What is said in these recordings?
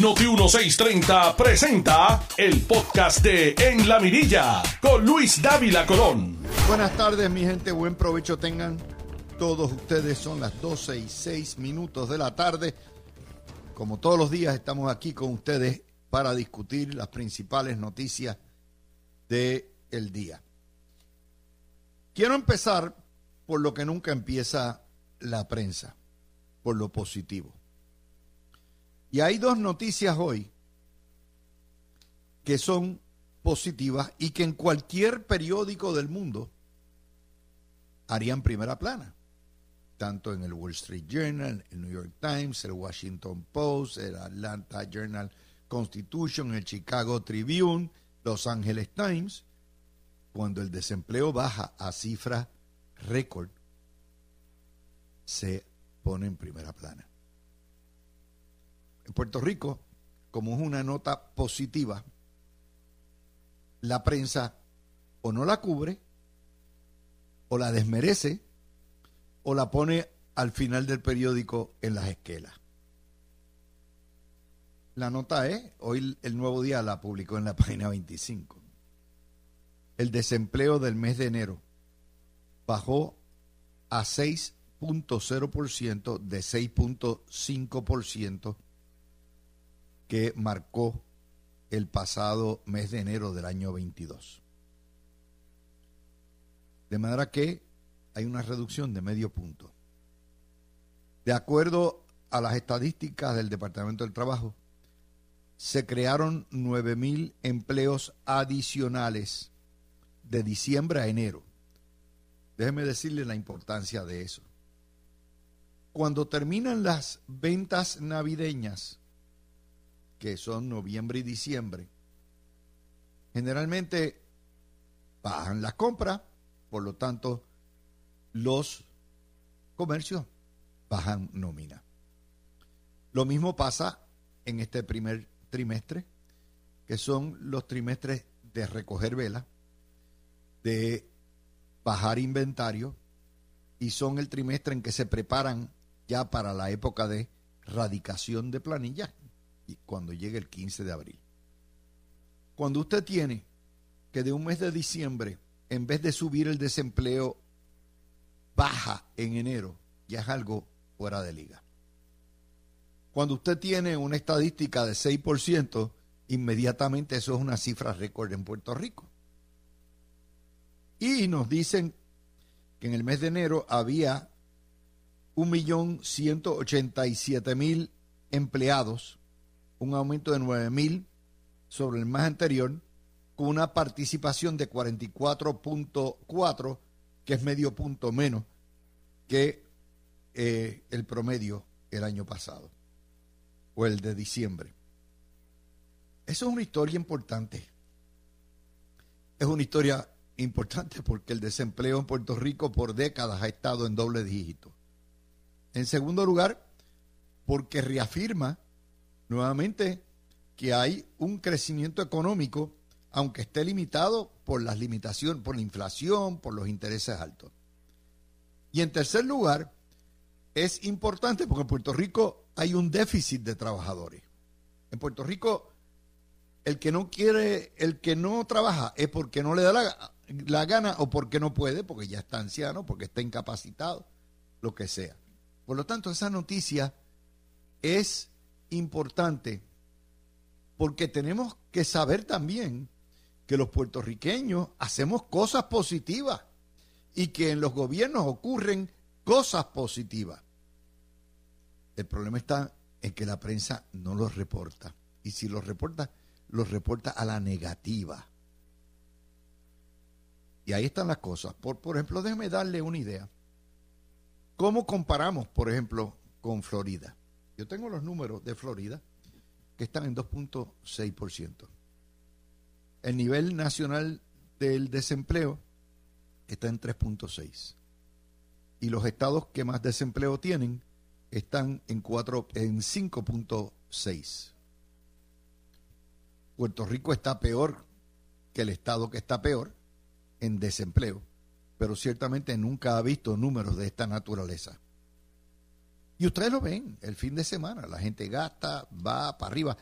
Noti 1630 presenta el podcast de En la Mirilla con Luis Dávila Colón. Buenas tardes, mi gente. Buen provecho tengan todos ustedes. Son las 12 y 6 minutos de la tarde. Como todos los días, estamos aquí con ustedes para discutir las principales noticias del el día. Quiero empezar por lo que nunca empieza la prensa, por lo positivo. Y hay dos noticias hoy que son positivas y que en cualquier periódico del mundo harían primera plana. Tanto en el Wall Street Journal, el New York Times, el Washington Post, el Atlanta Journal Constitution, el Chicago Tribune, Los Angeles Times. Cuando el desempleo baja a cifra récord, se pone en primera plana. Puerto Rico, como es una nota positiva, la prensa o no la cubre, o la desmerece, o la pone al final del periódico en las esquelas. La nota es, hoy el nuevo día la publicó en la página 25. El desempleo del mes de enero bajó a 6.0% de 6.5% que marcó el pasado mes de enero del año 22. De manera que hay una reducción de medio punto. De acuerdo a las estadísticas del Departamento del Trabajo, se crearon 9.000 empleos adicionales de diciembre a enero. Déjeme decirle la importancia de eso. Cuando terminan las ventas navideñas, que son noviembre y diciembre, generalmente bajan las compras, por lo tanto, los comercios bajan nómina. Lo mismo pasa en este primer trimestre, que son los trimestres de recoger vela, de bajar inventario, y son el trimestre en que se preparan ya para la época de radicación de planilla, cuando llegue el 15 de abril. Cuando usted tiene que de un mes de diciembre, en vez de subir el desempleo, baja en enero, ya es algo fuera de liga. Cuando usted tiene una estadística de 6%, inmediatamente eso es una cifra récord en Puerto Rico. Y nos dicen que en el mes de enero había 1.187.000 empleados un aumento de 9 mil sobre el mes anterior, con una participación de 44.4, que es medio punto menos que eh, el promedio el año pasado, o el de diciembre. Eso es una historia importante. Es una historia importante porque el desempleo en Puerto Rico por décadas ha estado en doble dígito. En segundo lugar, porque reafirma nuevamente que hay un crecimiento económico, aunque esté limitado por las limitaciones, por la inflación, por los intereses altos. Y en tercer lugar, es importante porque en Puerto Rico hay un déficit de trabajadores. En Puerto Rico, el que no quiere, el que no trabaja es porque no le da la, gana o porque no puede, porque ya está anciano, porque está incapacitado, lo que sea. Por lo tanto, esa noticia es importante porque tenemos que saber también que los puertorriqueños hacemos cosas positivas y que en los gobiernos ocurren cosas positivas. El problema está en que la prensa no los reporta. Y si los reporta, los reporta a la negativa. Y ahí están las cosas. Por, por ejemplo, déjeme darle una idea. ¿Cómo comparamos, por ejemplo, con Florida? Yo tengo los números de Florida que están en 2.6%. El nivel nacional del desempleo está en 3.6. Y los estados que más desempleo tienen están en 4 en 5.6. Puerto Rico está peor que el estado que está peor en desempleo, pero ciertamente nunca ha visto números de esta naturaleza. Y ustedes lo ven el fin de semana, la gente gasta, va para arriba.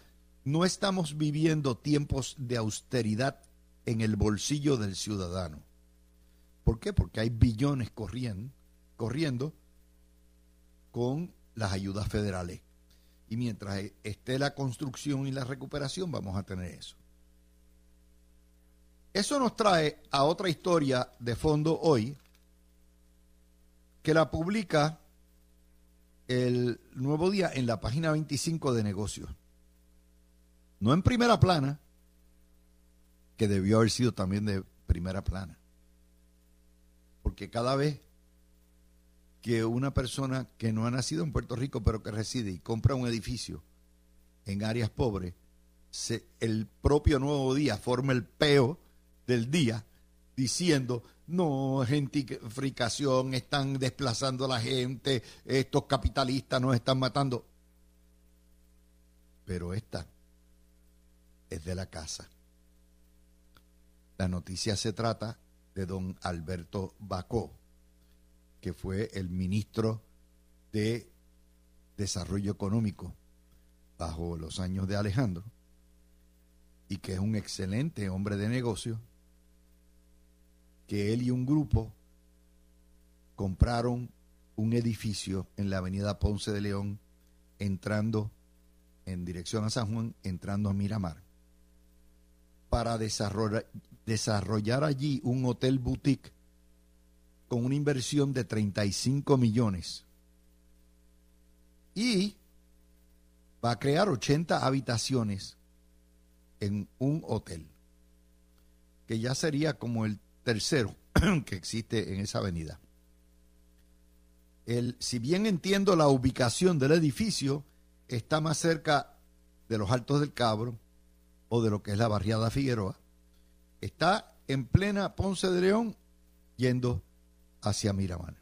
no estamos viviendo tiempos de austeridad en el bolsillo del ciudadano. ¿Por qué? Porque hay billones corriendo, corriendo con las ayudas federales. Y mientras esté la construcción y la recuperación, vamos a tener eso. Eso nos trae a otra historia de fondo hoy, que la publica el Nuevo Día en la página 25 de negocios. No en primera plana, que debió haber sido también de primera plana. Porque cada vez que una persona que no ha nacido en Puerto Rico, pero que reside y compra un edificio en áreas pobres, el propio Nuevo Día forma el peo del día diciendo, no, gentrificación, están desplazando a la gente, estos capitalistas nos están matando. Pero esta es de la casa. La noticia se trata de don Alberto Bacó, que fue el ministro de Desarrollo Económico bajo los años de Alejandro, y que es un excelente hombre de negocio, que él y un grupo compraron un edificio en la avenida Ponce de León, entrando en dirección a San Juan, entrando a Miramar, para desarrollar, desarrollar allí un hotel boutique con una inversión de 35 millones. Y va a crear 80 habitaciones en un hotel, que ya sería como el tercero que existe en esa avenida. El, si bien entiendo la ubicación del edificio, está más cerca de los Altos del Cabro o de lo que es la barriada Figueroa. Está en plena Ponce de León yendo hacia Miramar.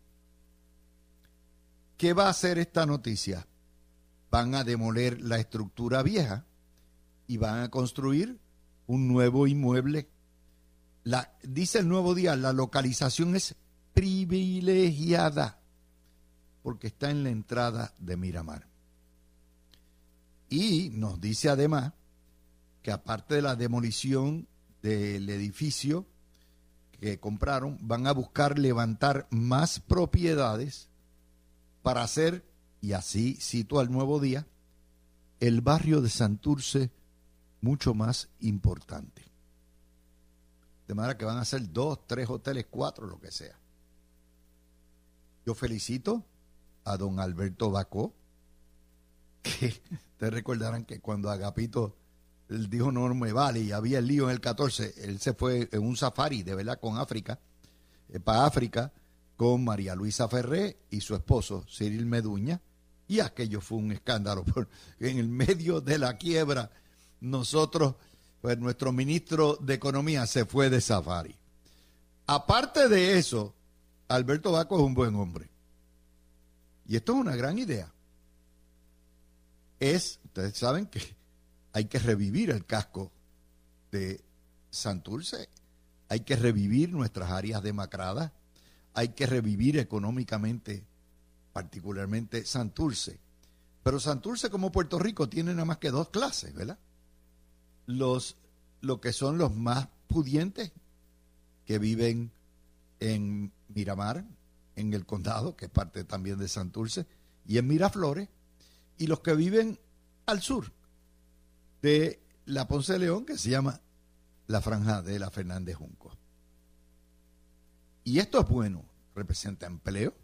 ¿Qué va a hacer esta noticia? Van a demoler la estructura vieja y van a construir un nuevo inmueble dice el nuevo día, la localización es privilegiada porque está en la entrada de Miramar. Y nos dice además que aparte de la demolición del edificio que compraron, van a buscar levantar más propiedades para hacer, y así cito al nuevo día, el barrio de Santurce mucho más importante. De manera que van a ser dos, tres hoteles, cuatro, lo que sea. Yo felicito a don Alberto Bacó, que te recordarán que cuando Agapito él dijo no me vale y había el lío en el 14, él se fue en un safari de verdad con África, eh, para África, con María Luisa Ferré y su esposo Cyril Meduña, y aquello fue un escándalo, porque en el medio de la quiebra nosotros pues nuestro ministro de Economía se fue de safari. Aparte de eso, Alberto Baco es un buen hombre. Y esto es una gran idea. Es, ustedes saben que hay que revivir el casco de Santurce, hay que revivir nuestras áreas demacradas, hay que revivir económicamente, particularmente Santurce. Pero Santurce como Puerto Rico tiene nada más que dos clases, ¿verdad? Los lo que son los más pudientes que viven en Miramar, en el condado, que es parte también de Santurce, y en Miraflores, y los que viven al sur de la Ponce de León, que se llama la franja de la Fernández Junco. Y esto es bueno, representa empleo,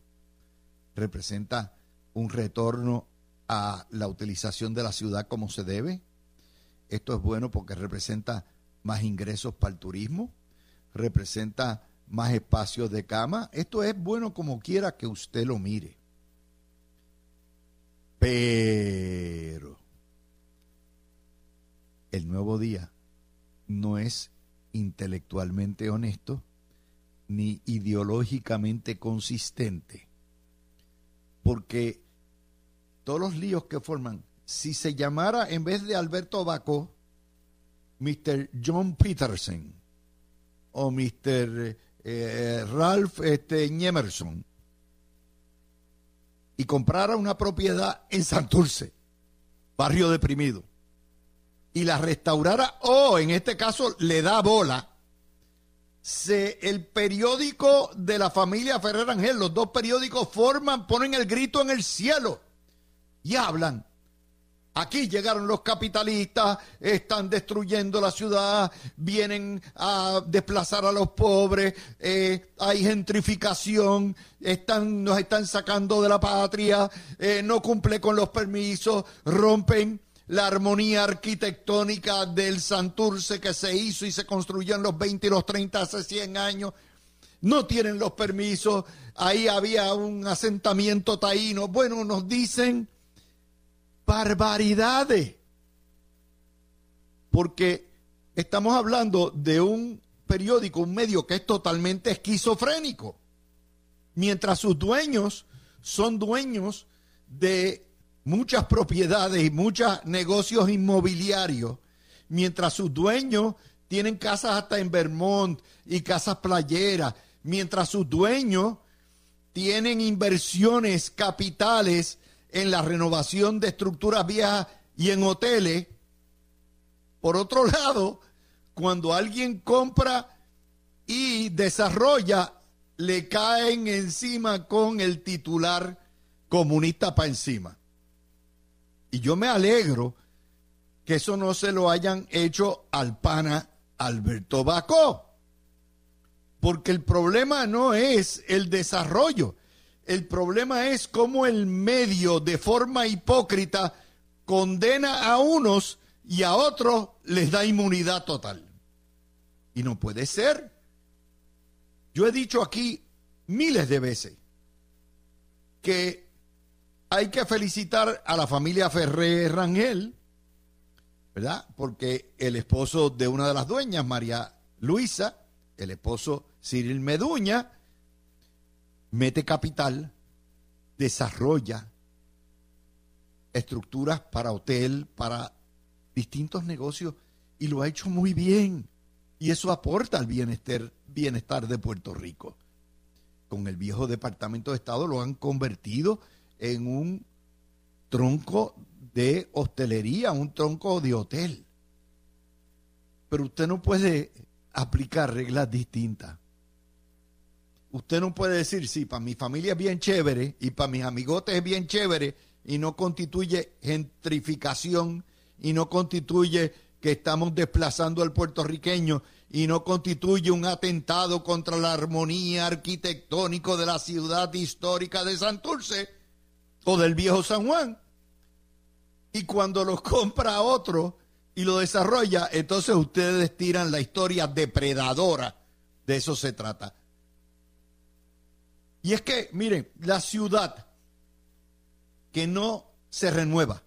representa un retorno a la utilización de la ciudad como se debe, esto es bueno porque representa más ingresos para el turismo, representa más espacios de cama. Esto es bueno como quiera que usted lo mire. Pero el nuevo día no es intelectualmente honesto ni ideológicamente consistente. Porque todos los líos que forman si se llamara en vez de Alberto Baco, Mr. John Peterson o Mr. Eh, Ralph este, Emerson y comprara una propiedad en Santurce, barrio deprimido, y la restaurara o en este caso le da bola, se, el periódico de la familia Ferrer Ángel, los dos periódicos forman, ponen el grito en el cielo y hablan. Aquí llegaron los capitalistas, están destruyendo la ciudad, vienen a desplazar a los pobres, eh, hay gentrificación, están, nos están sacando de la patria, eh, no cumple con los permisos, rompen la armonía arquitectónica del Santurce que se hizo y se construyó en los 20 y los 30 hace 100 años. No tienen los permisos, ahí había un asentamiento taíno. Bueno, nos dicen barbaridades. Porque estamos hablando de un periódico, un medio que es totalmente esquizofrénico. Mientras sus dueños son dueños de muchas propiedades y muchos negocios inmobiliarios, mientras sus dueños tienen casas hasta en Vermont y casas playeras, mientras sus dueños tienen inversiones capitales en la renovación de estructuras viejas y en hoteles. Por otro lado, cuando alguien compra y desarrolla, le caen encima con el titular comunista para encima. Y yo me alegro que eso no se lo hayan hecho al pana Alberto Bacó. Porque el problema no es el desarrollo. El problema es cómo el medio de forma hipócrita condena a unos y a otros les da inmunidad total. Y no puede ser. Yo he dicho aquí miles de veces que hay que felicitar a la familia Ferrer Rangel, ¿verdad? Porque el esposo de una de las dueñas, María Luisa, el esposo Cyril Meduña, mete capital, desarrolla estructuras para hotel, para distintos negocios y lo ha hecho muy bien. Y eso aporta al bienestar, bienestar de Puerto Rico. Con el viejo Departamento de Estado lo han convertido en un tronco de hostelería, un tronco de hotel. Pero usted no puede aplicar reglas distintas. Usted no puede decir, sí, para mi familia es bien chévere y para mis amigotes es bien chévere y no constituye gentrificación y no constituye que estamos desplazando al puertorriqueño y no constituye un atentado contra la armonía arquitectónico de la ciudad histórica de Santurce o del viejo San Juan. Y cuando los compra otro y lo desarrolla, entonces ustedes tiran la historia depredadora. De eso se trata. Y es que, miren, la ciudad que no se renueva,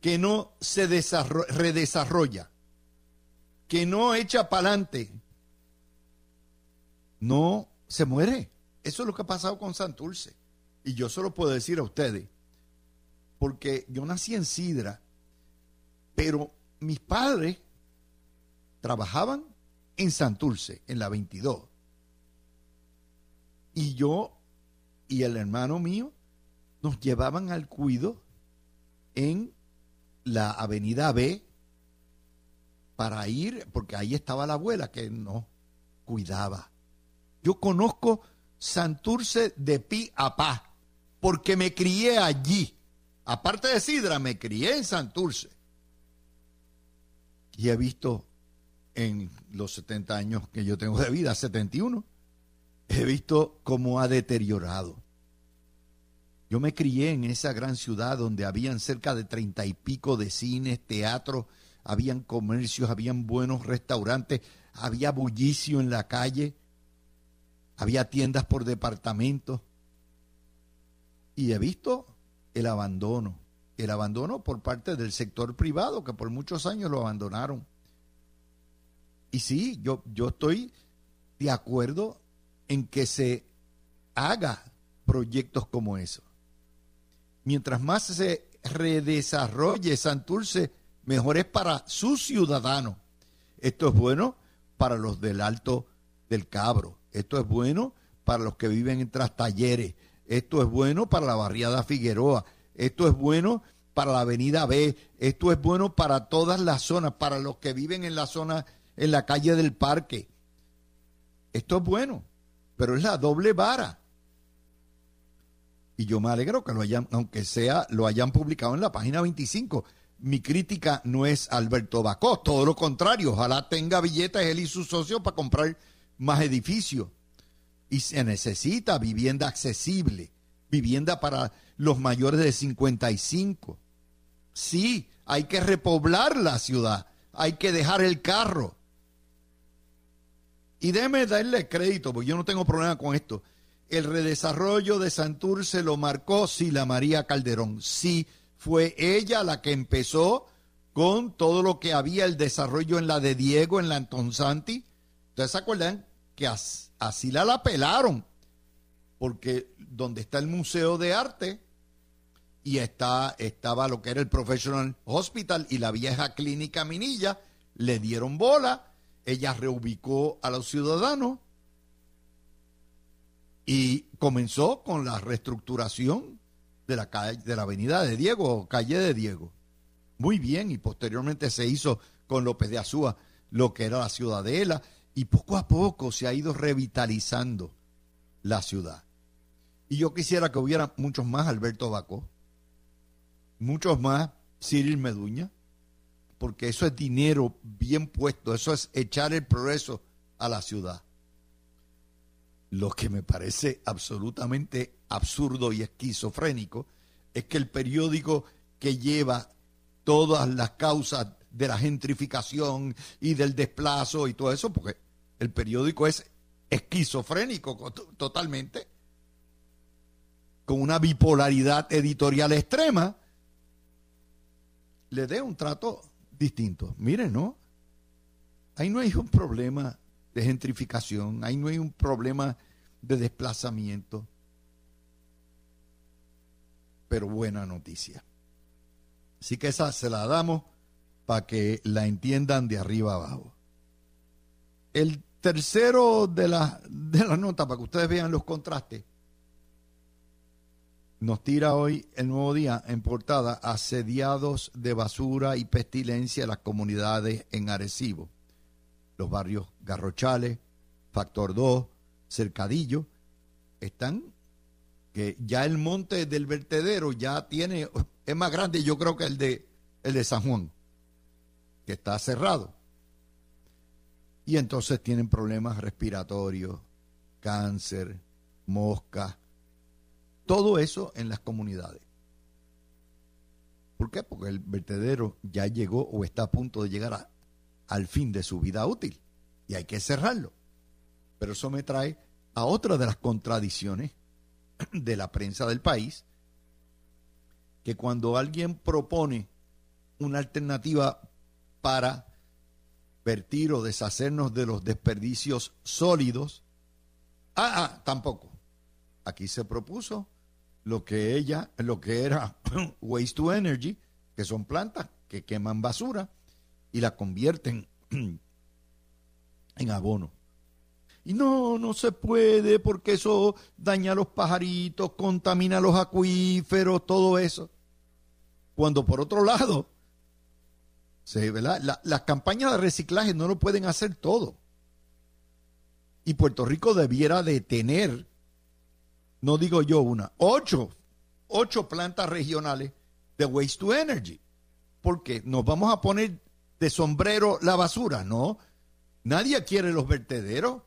que no se redesarrolla, que no echa para adelante, no se muere. Eso es lo que ha pasado con Santurce. Y yo solo puedo decir a ustedes, porque yo nací en Sidra, pero mis padres trabajaban en Santurce, en la 22. Y yo y el hermano mío nos llevaban al cuido en la avenida B para ir, porque ahí estaba la abuela que nos cuidaba. Yo conozco Santurce de pi a pa porque me crié allí. Aparte de Sidra, me crié en Santurce. Y he visto en los 70 años que yo tengo de vida, 71, he visto cómo ha deteriorado. Yo me crié en esa gran ciudad donde habían cerca de treinta y pico de cines, teatros, habían comercios, habían buenos restaurantes, había bullicio en la calle, había tiendas por departamento. Y he visto el abandono, el abandono por parte del sector privado, que por muchos años lo abandonaron. Y sí, yo, yo estoy de acuerdo en que se haga proyectos como eso. Mientras más se redesarrolle Santurce, mejor es para sus ciudadanos. Esto es bueno para los del Alto del Cabro. Esto es bueno para los que viven en Trastalleres. Esto es bueno para la barriada Figueroa. Esto es bueno para la avenida B, esto es bueno para todas las zonas, para los que viven en la zona, en la calle del parque. Esto es bueno, pero es la doble vara. Y yo me alegro que lo hayan, aunque sea, lo hayan publicado en la página 25. Mi crítica no es Alberto Bacó, todo lo contrario, ojalá tenga billetes él y sus socios para comprar más edificios. Y se necesita vivienda accesible, vivienda para los mayores de 55. Sí, hay que repoblar la ciudad, hay que dejar el carro. Y déjeme darle crédito, porque yo no tengo problema con esto. El redesarrollo de Santurce lo marcó Sila María Calderón. Sí, fue ella la que empezó con todo lo que había el desarrollo en la de Diego, en la Anton Santi. ¿Ustedes se acuerdan que así la la pelaron? Porque donde está el Museo de Arte y está, estaba lo que era el Professional Hospital y la vieja clínica Minilla, le dieron bola, ella reubicó a los ciudadanos y comenzó con la reestructuración de la calle, de la avenida de Diego, calle de Diego. Muy bien, y posteriormente se hizo con López de Azúa lo que era la ciudadela, y poco a poco se ha ido revitalizando la ciudad. Y yo quisiera que hubiera muchos más Alberto Bacó, muchos más Cyril Meduña, porque eso es dinero bien puesto, eso es echar el progreso a la ciudad. Lo que me parece absolutamente absurdo y esquizofrénico es que el periódico que lleva todas las causas de la gentrificación y del desplazo y todo eso, porque el periódico es esquizofrénico totalmente, con una bipolaridad editorial extrema, le dé un trato distinto. Miren, ¿no? Ahí no hay un problema de gentrificación, ahí no hay un problema de desplazamiento. Pero buena noticia. Así que esa se la damos para que la entiendan de arriba abajo. El tercero de la, de la nota, para que ustedes vean los contrastes, nos tira hoy el nuevo día en portada asediados de basura y pestilencia en las comunidades en Arecibo. Los barrios Garrochales, Factor 2, Cercadillo, están que ya el monte del vertedero ya tiene, es más grande yo creo que el de, el de San Juan, que está cerrado. Y entonces tienen problemas respiratorios, cáncer, mosca, todo eso en las comunidades. ¿Por qué? Porque el vertedero ya llegó o está a punto de llegar al fin de su vida útil y hay que cerrarlo. Pero eso me trae a otra de las contradicciones de la prensa del país, que cuando alguien propone una alternativa para vertir o deshacernos de los desperdicios sólidos, ah, ah tampoco. Aquí se propuso lo que ella, lo que era waste to energy, que son plantas que queman basura y la convierten en abono. Y no, no se puede porque eso daña a los pajaritos, contamina los acuíferos, todo eso. Cuando por otro lado, se, las campañas de reciclaje no lo pueden hacer todo. Y Puerto Rico debiera de tener no digo yo una, ocho, ocho plantas regionales de waste to energy. Porque nos vamos a poner de sombrero la basura, no. Nadie quiere los vertederos.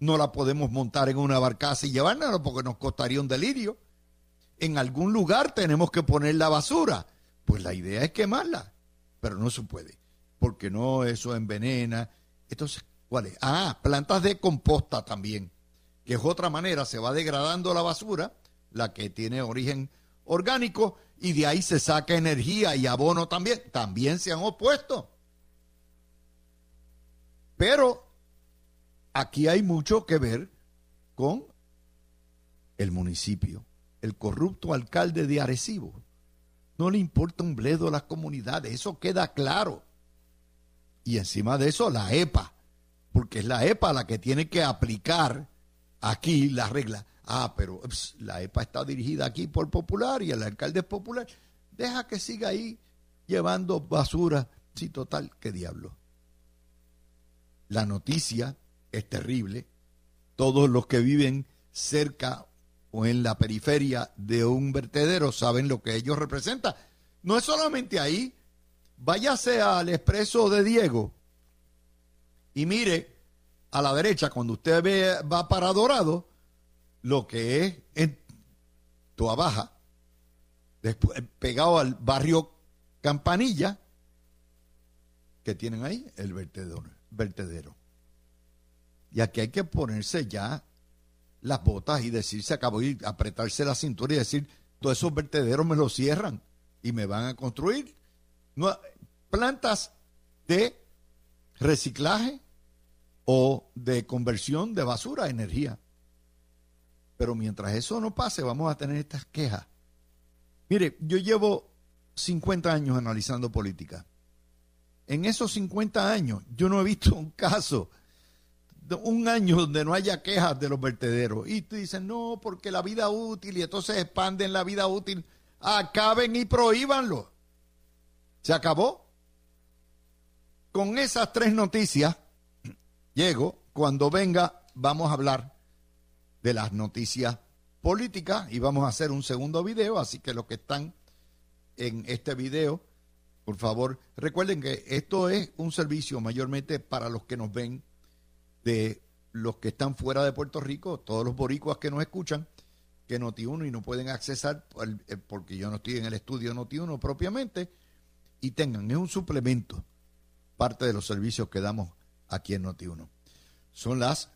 No la podemos montar en una barcaza y llevárnosla porque nos costaría un delirio. En algún lugar tenemos que poner la basura. Pues la idea es quemarla, pero no se puede, porque no, eso envenena. Entonces, ¿cuál es? Ah, plantas de composta también que es otra manera, se va degradando la basura, la que tiene origen orgánico, y de ahí se saca energía y abono también. También se han opuesto. Pero aquí hay mucho que ver con el municipio, el corrupto alcalde de Arecibo. No le importa un bledo a las comunidades, eso queda claro. Y encima de eso, la EPA, porque es la EPA la que tiene que aplicar aquí la regla. Ah, pero la EPA está dirigida aquí por Popular y el alcalde es popular. deja que siga ahí llevando basura. Sí, total, qué diablo. La noticia es terrible. Todos los que viven cerca o en la periferia de un vertedero saben lo que ellos representan. No es solamente ahí. Váyase al expreso de Diego y mire a la derecha, cuando usted ve, va para Dorado, lo que es en Toa Baja, después, pegado al barrio Campanilla, que tienen ahí el vertedero, vertedero. Y aquí hay que ponerse ya las botas y decir se acabó y apretarse la cintura y decir todos esos vertederos me los cierran y me van a construir plantas de reciclaje o de conversión de basura a energía. Pero mientras eso no pase, vamos a tener estas quejas. Mire, yo llevo 50 años analizando política. En esos 50 años yo no he visto un caso, un año donde no haya quejas de los vertederos. Y tú dices, no, porque la vida útil y entonces expanden la vida útil. Acaben y prohíbanlo. Se acabó. Con esas tres noticias, llego. Cuando venga, vamos a hablar de las noticias políticas y vamos a hacer un segundo video. Así que los que están en este video, por favor, recuerden que esto es un servicio mayormente para los que nos ven de los que están fuera de Puerto Rico, todos los boricuas que nos escuchan, que Noti1 y no pueden accesar eh, porque yo no estoy en el estudio Noti1 propiamente, y tengan, es un suplemento, parte de los servicios que damos aquí en Noti1. Son las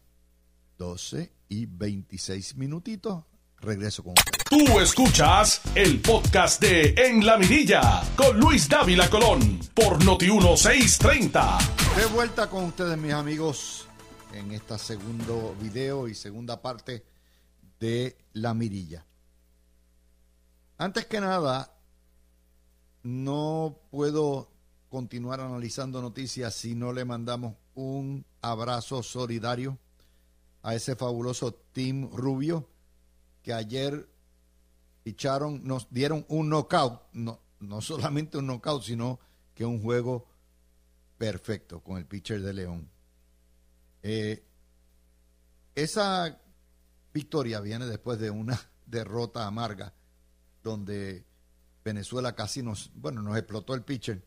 12 y 26 minutitos. Regreso con. Tú escuchas el podcast de En la Mirilla con Luis Dávila Colón por Noti1630. De vuelta con ustedes, mis amigos, en este segundo video y segunda parte de La Mirilla. Antes que nada, no puedo continuar analizando noticias si no le mandamos un abrazo solidario a ese fabuloso Team Rubio que ayer ficharon, nos dieron un knockout, no, no solamente un knockout, sino que un juego perfecto con el pitcher de León. Eh, esa victoria viene después de una derrota amarga donde Venezuela casi nos, bueno, nos explotó el pitcher.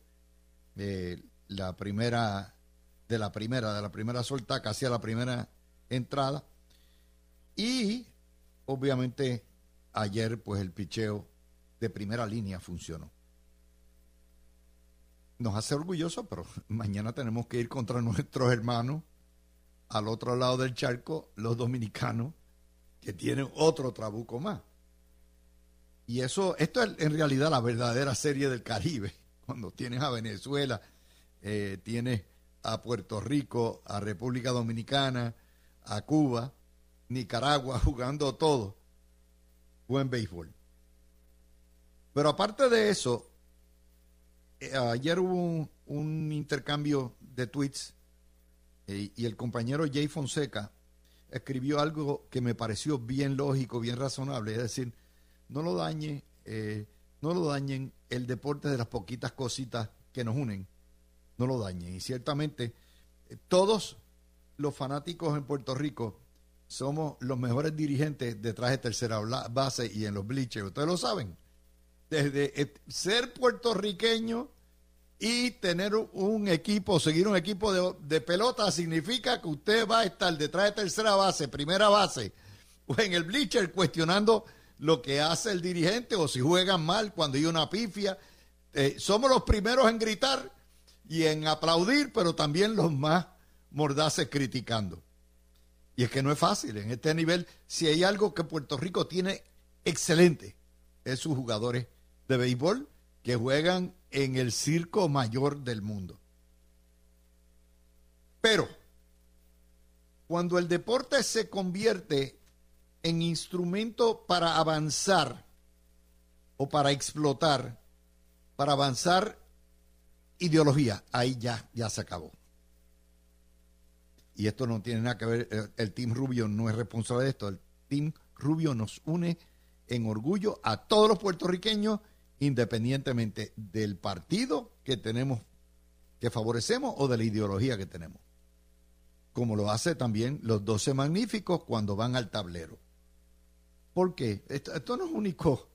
Eh, la primera, de la primera, de la primera solta, casi a la primera entrada. Y obviamente ayer, pues el picheo de primera línea funcionó. Nos hace orgulloso, pero mañana tenemos que ir contra nuestros hermanos al otro lado del charco, los dominicanos, que tienen otro trabuco más. Y eso, esto es en realidad la verdadera serie del Caribe, cuando tienes a Venezuela, eh, tienes a Puerto Rico, a República Dominicana, a Cuba, Nicaragua, jugando todo. Buen béisbol. Pero aparte de eso, eh, ayer hubo un, intercambio de tweets eh, y el compañero Jay Fonseca escribió algo que me pareció bien lógico, bien razonable, es decir, no lo dañe, eh, no lo dañen el deporte de las poquitas cositas que nos unen, no lo dañen. Y ciertamente eh, todos los fanáticos en Puerto Rico somos los mejores dirigentes detrás de tercera base y en los bleachers, ustedes lo saben. Desde eh, ser puertorriqueño y tener un equipo, seguir un equipo de, de pelota significa que usted va a estar detrás de tercera base, primera base, o en el bleacher cuestionando lo que hace el dirigente o si juegan mal cuando hay una pifia. Eh, somos los primeros en gritar y en aplaudir, pero también los más mordaces criticando. Y es que no es fácil en este nivel. Si hay algo que Puerto Rico tiene excelente, es sus jugadores de béisbol que juegan en el circo mayor del mundo. Pero cuando el deporte se convierte en instrumento para avanzar o para explotar, para avanzar ideología, ahí ya, ya se acabó. Y esto no tiene nada que ver, el, Team Rubio no es responsable de esto, el Team Rubio nos une en orgullo a todos los puertorriqueños independientemente del partido que tenemos, que favorecemos o de la ideología que tenemos. Como lo hace también los doce magníficos cuando van al tablero. ¿Por qué? Esto, esto no es único.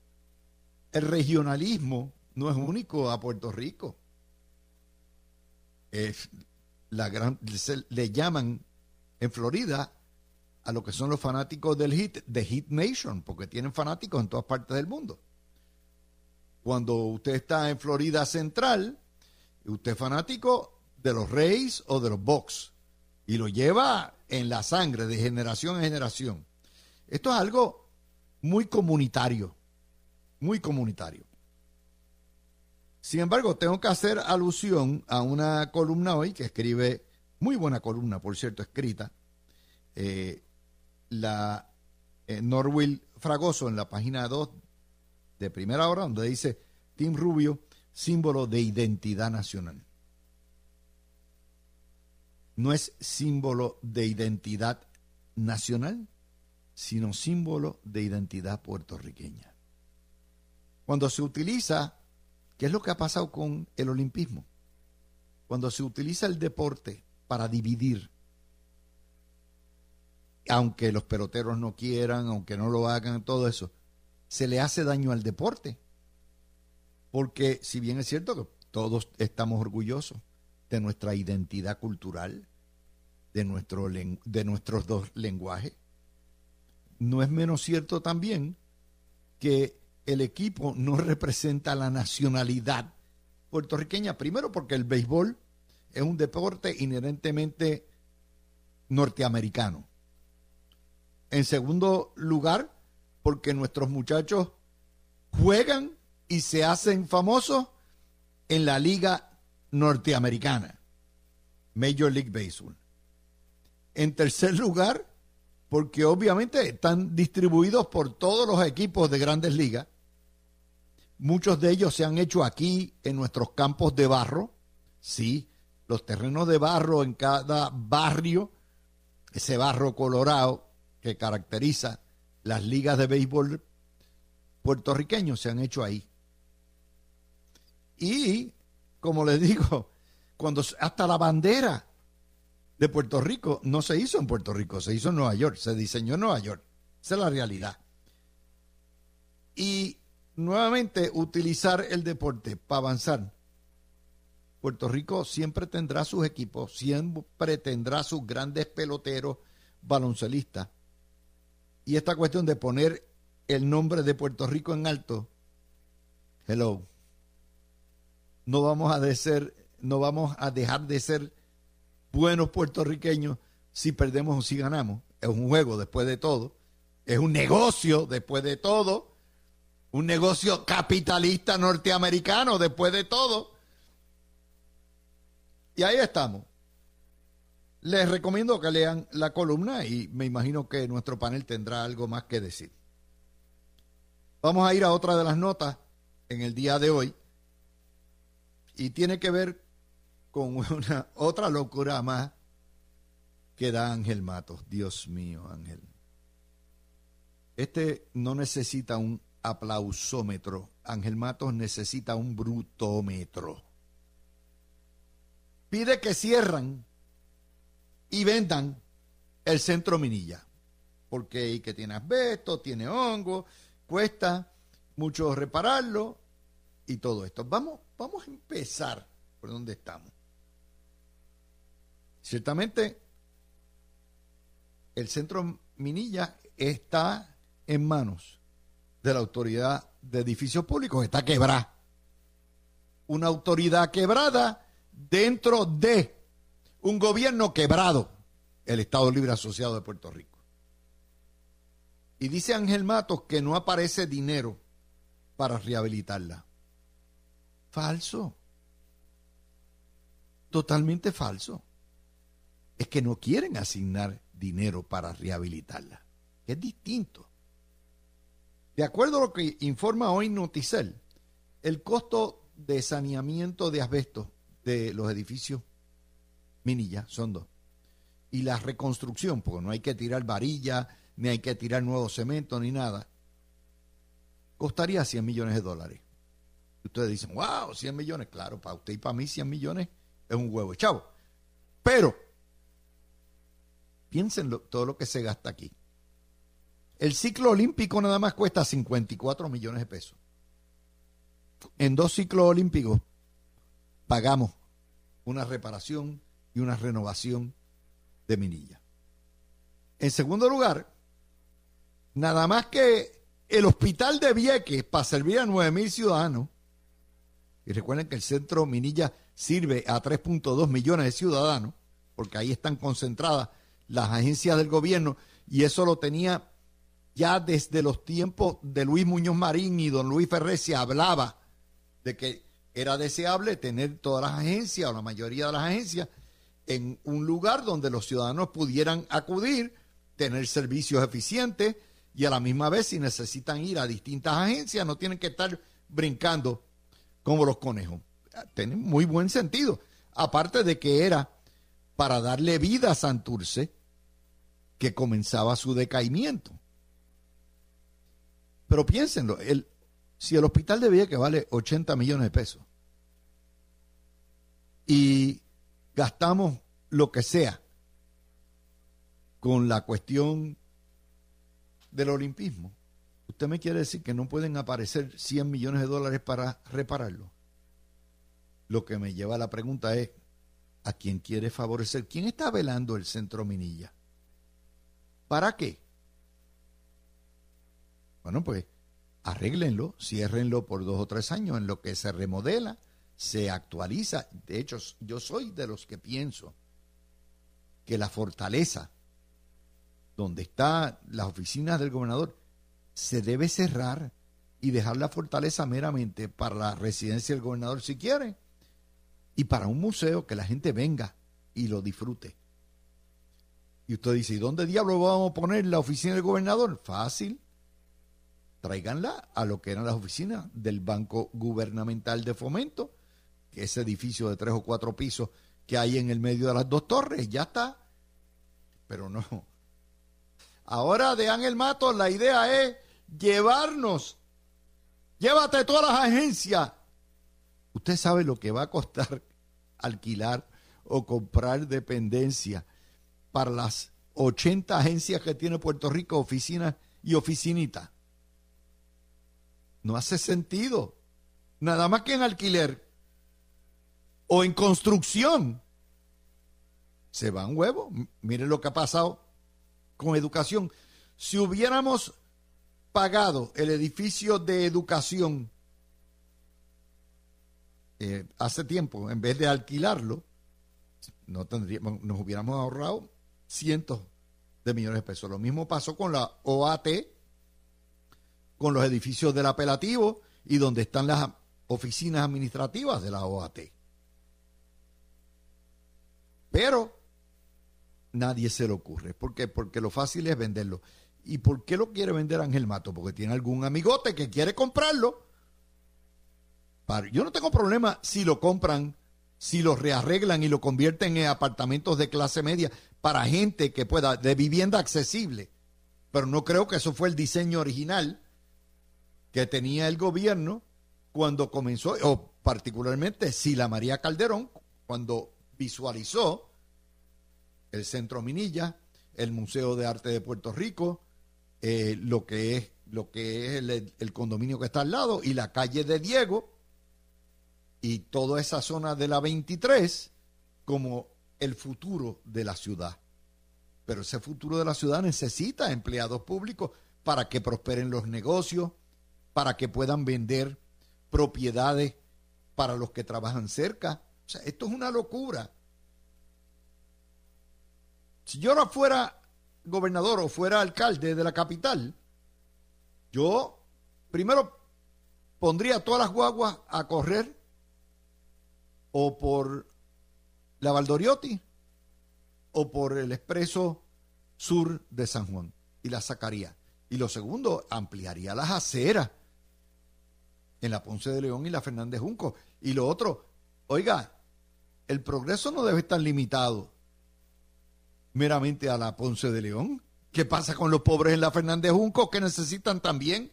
El regionalismo no es único a Puerto Rico. Es la gran, le llaman en Florida a lo que son los fanáticos del Hit, de Hit Nation, porque tienen fanáticos en todas partes del mundo. Cuando usted está en Florida Central, usted es fanático de los Reyes o de los Bucks y lo lleva en la sangre de generación en generación. Esto es algo muy comunitario, muy comunitario. Sin embargo, tengo que hacer alusión a una columna hoy que escribe, muy buena columna, por cierto, escrita, eh, la eh, Fragoso en la página 2 de primera hora, donde dice Tim Rubio, símbolo de identidad nacional. No es símbolo de identidad nacional, sino símbolo de identidad puertorriqueña. Cuando se utiliza, ¿qué es lo que ha pasado con el olimpismo? Cuando se utiliza el deporte para dividir, aunque los peloteros no quieran, aunque no lo hagan, todo eso, se le hace daño al deporte. Porque si bien es cierto que todos estamos orgullosos de nuestra identidad cultural, de, nuestro, de nuestros dos lenguajes, no es menos cierto también que el equipo no representa la nacionalidad puertorriqueña. Primero porque el béisbol es un deporte inherentemente norteamericano. En segundo lugar, porque nuestros muchachos juegan y se hacen famosos en la liga norteamericana, Major League Baseball. En tercer lugar, porque obviamente están distribuidos por todos los equipos de grandes ligas. Muchos de ellos se han hecho aquí en nuestros campos de barro. Sí, los terrenos de barro en cada barrio, ese barro colorado que caracteriza las ligas de béisbol puertorriqueños se han hecho ahí. Y, como les digo, cuando hasta la bandera de Puerto Rico no se hizo en Puerto Rico, se hizo en Nueva York, se diseñó en Nueva York. Esa es la realidad. Y nuevamente utilizar el deporte para avanzar. Puerto Rico siempre tendrá sus equipos, siempre tendrá sus grandes peloteros baloncelistas. Y esta cuestión de poner el nombre de Puerto Rico en alto, hello, no vamos a no vamos a dejar de ser buenos puertorriqueños si perdemos o si ganamos. Es un juego después de todo, es un negocio después de todo, un negocio capitalista norteamericano después de todo. Y ahí estamos. Les recomiendo que lean la columna y me imagino que nuestro panel tendrá algo más que decir. Vamos a ir a otra de las notas en el día de hoy y tiene que ver con una otra locura más que da Ángel Matos. Dios mío, Ángel. Este no necesita un aplausómetro. Ángel Matos necesita un brutómetro. Pide que cierran y vendan el centro Minilla. Porque que tiene asbesto, tiene hongo, cuesta mucho repararlo y todo esto. Vamos Vamos a empezar por donde estamos. Ciertamente, el centro Minilla está en manos de la autoridad de edificios públicos, está quebrada. Una autoridad quebrada dentro de un gobierno quebrado, el Estado Libre Asociado de Puerto Rico. Y dice Ángel Matos que no aparece dinero para rehabilitarla. Falso. Totalmente falso. Es que no quieren asignar dinero para rehabilitarla. Es distinto. De acuerdo a lo que informa hoy Noticel, el costo de saneamiento de asbesto de los edificios Minilla son dos. Y la reconstrucción, porque no hay que tirar varilla, ni hay que tirar nuevo cemento, ni nada, costaría 100 millones de dólares Ustedes dicen, wow, 100 millones. Claro, para usted y para mí 100 millones es un huevo, chavo. Pero, piensen todo lo que se gasta aquí. El ciclo olímpico nada más cuesta 54 millones de pesos. En dos ciclos olímpicos pagamos una reparación y una renovación de Minilla. En segundo lugar, nada más que el hospital de Vieques para servir a 9.000 ciudadanos, y recuerden que el centro Minilla sirve a 3.2 millones de ciudadanos, porque ahí están concentradas las agencias del gobierno, y eso lo tenía ya desde los tiempos de Luis Muñoz Marín y don Luis Ferrer se hablaba de que era deseable tener todas las agencias o la mayoría de las agencias en un lugar donde los ciudadanos pudieran acudir, tener servicios eficientes y a la misma vez si necesitan ir a distintas agencias no tienen que estar brincando como los conejos. Tiene muy buen sentido. Aparte de que era para darle vida a Santurce que comenzaba su decaimiento. Pero piénsenlo, el, si el hospital de que vale 80 millones de pesos y gastamos lo que sea con la cuestión del olimpismo, ¿usted me quiere decir que no pueden aparecer 100 millones de dólares para repararlo? Lo que me lleva a la pregunta es, ¿a quién quiere favorecer? ¿Quién está velando el centro Minilla? ¿Para qué? Bueno, pues arréglenlo, ciérrenlo por dos o tres años en lo que se remodela, se actualiza. De hecho, yo soy de los que pienso que la fortaleza donde están las oficinas del gobernador se debe cerrar y dejar la fortaleza meramente para la residencia del gobernador si quiere y para un museo que la gente venga y lo disfrute. Y usted dice, ¿y dónde diablo vamos a poner la oficina del gobernador? Fácil tráiganla a lo que eran las oficinas del Banco Gubernamental de Fomento, que ese edificio de tres o cuatro pisos que hay en el medio de las dos torres, ya está. Pero no. Ahora de Ángel Mato la idea es llevarnos, llévate todas las agencias. Usted sabe lo que va a costar alquilar o comprar dependencia para las 80 agencias que tiene Puerto Rico, oficinas y oficinitas. No hace sentido. Nada más que en alquiler o en construcción. Se van huevos. Miren lo que ha pasado con educación. Si hubiéramos pagado el edificio de educación eh, hace tiempo, en vez de alquilarlo, no tendríamos, nos hubiéramos ahorrado cientos de millones de pesos. Lo mismo pasó con la OAT, con los edificios del apelativo y donde están las oficinas administrativas de la OAT. Pero nadie se le ocurre. ¿Por qué? Porque lo fácil es venderlo. ¿Y por qué lo quiere vender Ángel Mato? Porque tiene algún amigote que quiere comprarlo. Yo no tengo problema si lo compran, si lo rearreglan y lo convierten en apartamentos de clase media para gente que pueda, de vivienda accesible. Pero no creo que eso fue el diseño original que tenía el gobierno cuando comenzó, o particularmente Sila María Calderón, cuando visualizó el Centro Minilla, el Museo de Arte de Puerto Rico, eh, lo que es, lo que es el, el, condominio que está al lado y la calle de Diego y toda esa zona de la 23 como el futuro de la ciudad. Pero ese futuro de la ciudad necesita empleados públicos para que prosperen los negocios, para que puedan vender propiedades para los que trabajan cerca. O sea, esto es una locura. Si yo no fuera gobernador o fuera alcalde de la capital, yo primero pondría todas las guaguas a correr o por la Valdoriotti o por el expreso sur de San Juan y la sacaría. Y lo segundo, ampliaría las aceras en la Ponce de León y la Fernández Junco. Y lo otro, oiga, el progreso no debe estar limitado meramente a la Ponce de León. ¿Qué pasa con los pobres en la Fernández Junco que necesitan también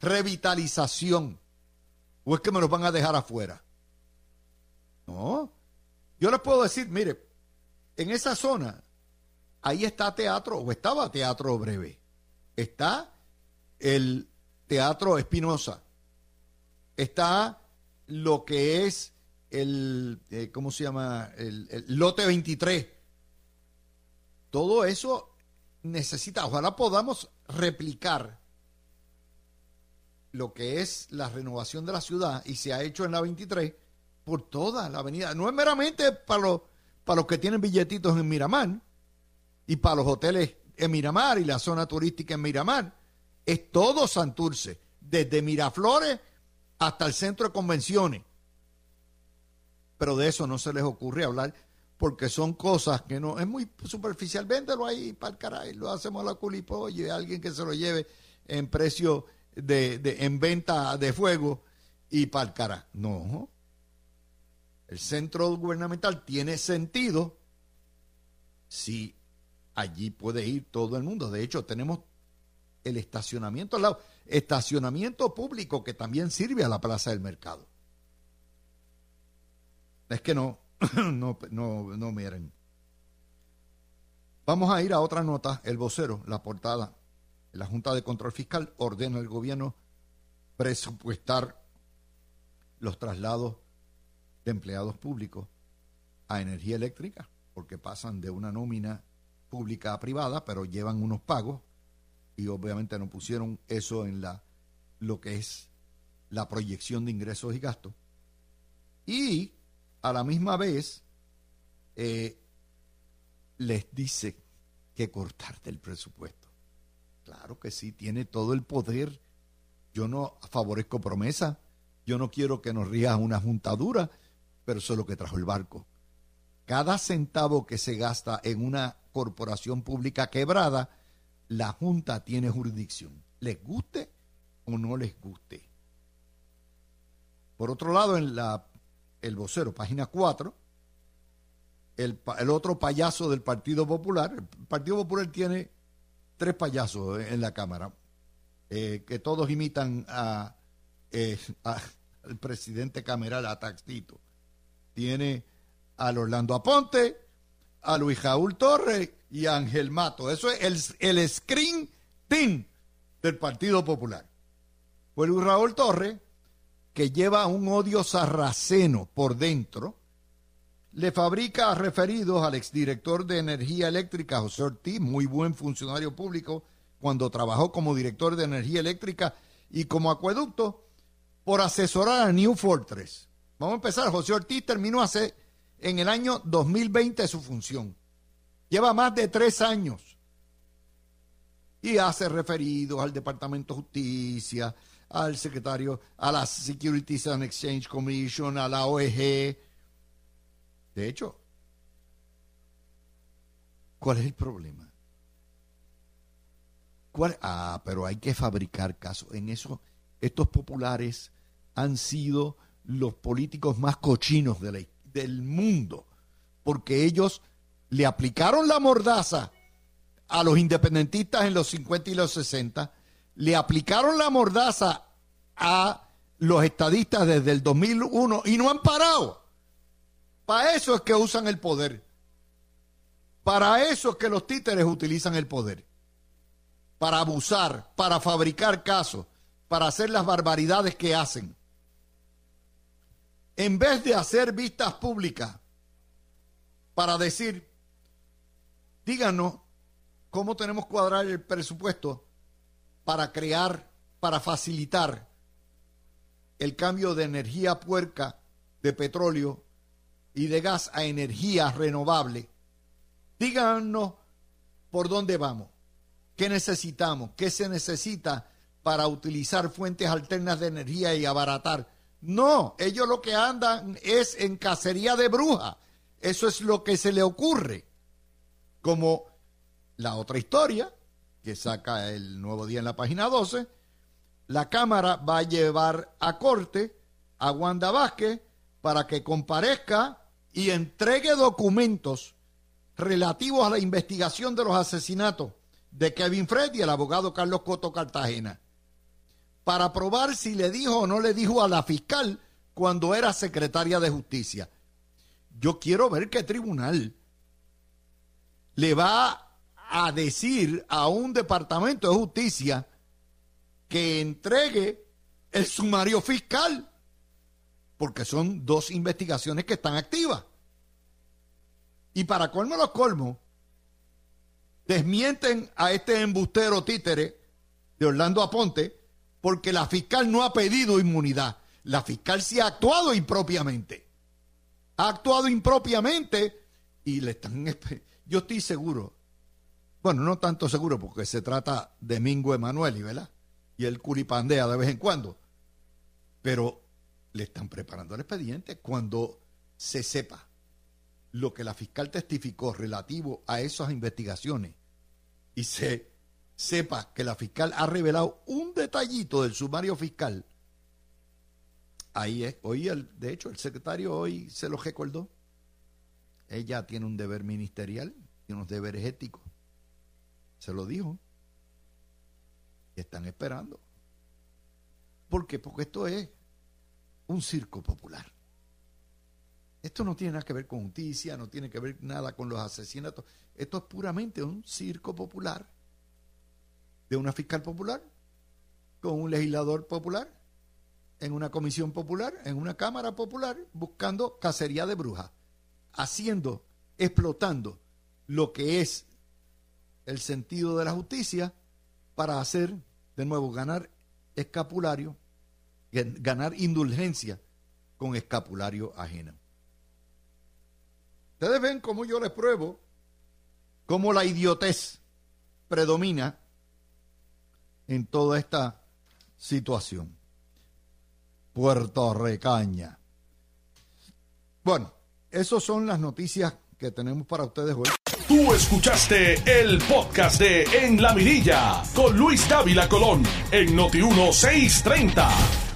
revitalización? ¿O es que me los van a dejar afuera? No. Yo les puedo decir, mire, en esa zona, ahí está teatro, o estaba teatro breve. Está el teatro Espinosa. Está lo que es el, eh, ¿cómo se llama? El, el, lote 23. Todo eso necesita, ojalá podamos replicar lo que es la renovación de la ciudad y se ha hecho en la 23 por toda la avenida. No es meramente para los, para los que tienen billetitos en Miramar y para los hoteles en Miramar y la zona turística en Miramar. Es todo Santurce, desde Miraflores hasta el centro de convenciones. Pero de eso no se les ocurre hablar porque son cosas que no, es muy superficial. Véndelo ahí para el caray, lo hacemos a la culipolle, alguien que se lo lleve en precio de, en venta de fuego y para el. No. El centro gubernamental tiene sentido si allí puede ir todo el mundo. De hecho, tenemos el estacionamiento al lado, estacionamiento público que también sirve a la plaza del mercado. Es que no, no, no, no miren. Vamos a ir a otra nota, el vocero, la portada. La Junta de Control Fiscal ordena al gobierno presupuestar los traslados de empleados públicos a energía eléctrica, porque pasan de una nómina pública a privada, pero llevan unos pagos y obviamente no pusieron eso en la lo que es la proyección de ingresos y gastos. Y a la misma vez eh, les dice que cortar del presupuesto. Claro que sí, tiene todo el poder. Yo no favorezco promesa. Yo no quiero que nos rías una juntadura, pero eso es lo que trajo el barco. Cada centavo que se gasta en una corporación pública quebrada, la Junta tiene jurisdicción. Les guste o no les guste. Por otro lado, en la el vocero, página 4, el, otro payaso del Partido Popular, el Partido Popular tiene tres payasos en la Cámara, eh, que todos imitan a, eh, al presidente cameral, a Taxito. Tiene al Orlando Aponte, a Luis Jaúl Torres y Ángel Mato. Eso es el, el screen team del Partido Popular. Pues Luis Raúl Torres que lleva un odio sarraceno por dentro, le fabrica referidos al exdirector de Energía Eléctrica, José Ortiz, muy buen funcionario público, cuando trabajó como director de Energía Eléctrica y como acueducto, por asesorar a New Fortress. Vamos a empezar. José Ortiz terminó hace en el año 2020 su función. Lleva más de tres años y hace referidos al Departamento de Justicia, al secretario, a la Securities and Exchange Commission, a la OEG. De hecho, ¿cuál es el problema? ¿Cuál? Ah, pero hay que fabricar casos. En eso, estos populares han sido los políticos más cochinos del mundo, porque ellos le aplicaron la mordaza a los independentistas en los 50 y los 60 le aplicaron la mordaza a los estadistas desde el 2001 y no han parado. Para eso es que usan el poder. Para eso es que los títeres utilizan el poder. Para abusar, para fabricar casos, para hacer las barbaridades que hacen. En vez de hacer vistas públicas para decir, díganos cómo tenemos que cuadrar el presupuesto para crear, para facilitar el cambio de energía puerca, de petróleo y de gas a energía renovable. Díganos por dónde vamos, qué necesitamos, qué se necesita para utilizar fuentes alternas de energía y abaratar. No, ellos lo que andan es en cacería de bruja. Eso es lo que se le ocurre. Como la otra historia, que saca el nuevo día en la página 12, la Cámara va a llevar a corte a Wanda Vázquez para que comparezca y entregue documentos relativos a la investigación de los asesinatos de Kevin Fred y el abogado Carlos Coto Cartagena. para probar si le dijo o no le dijo a la fiscal cuando era secretaria de justicia. Yo quiero ver qué tribunal le va a decir a un departamento de justicia que entregue el sumario fiscal, porque son dos investigaciones que están activas. Y para colmo los colmos, desmienten a este embustero títere de Orlando Aponte porque la fiscal no ha pedido inmunidad. La fiscal sí ha actuado impropiamente. Ha actuado impropiamente y le están... Yo estoy seguro, bueno, no tanto seguro porque se trata de Mingo Emanueli, ¿verdad? Y él culipandea de vez en cuando. Pero le están preparando el expediente cuando se sepa lo que la fiscal testificó relativo a esas investigaciones y se sepa que la fiscal ha revelado un detallito del sumario fiscal, ahí es, hoy el, de hecho el secretario hoy se lo recordó. Ella tiene un deber ministerial, tiene unos deberes éticos. Se lo dijo. Están esperando. ¿Por qué? Porque esto es un circo popular. Esto no tiene nada que ver con justicia, no tiene que ver nada con los asesinatos. Esto es puramente un circo popular de una fiscal popular con un legislador popular en una comisión popular, en una cámara popular, buscando cacería de brujas, haciendo, explotando lo que es el sentido de la justicia para hacer, de nuevo, ganar escapulario, ganar indulgencia con escapulario ajeno. Ustedes ven cómo yo les pruebo cómo la idiotez predomina en toda esta situación. Puerto Recaña. Bueno, esas son las noticias que tenemos para ustedes hoy. Tú escuchaste el podcast de En la Mirilla con Luis Dávila Colón en Noti 1630.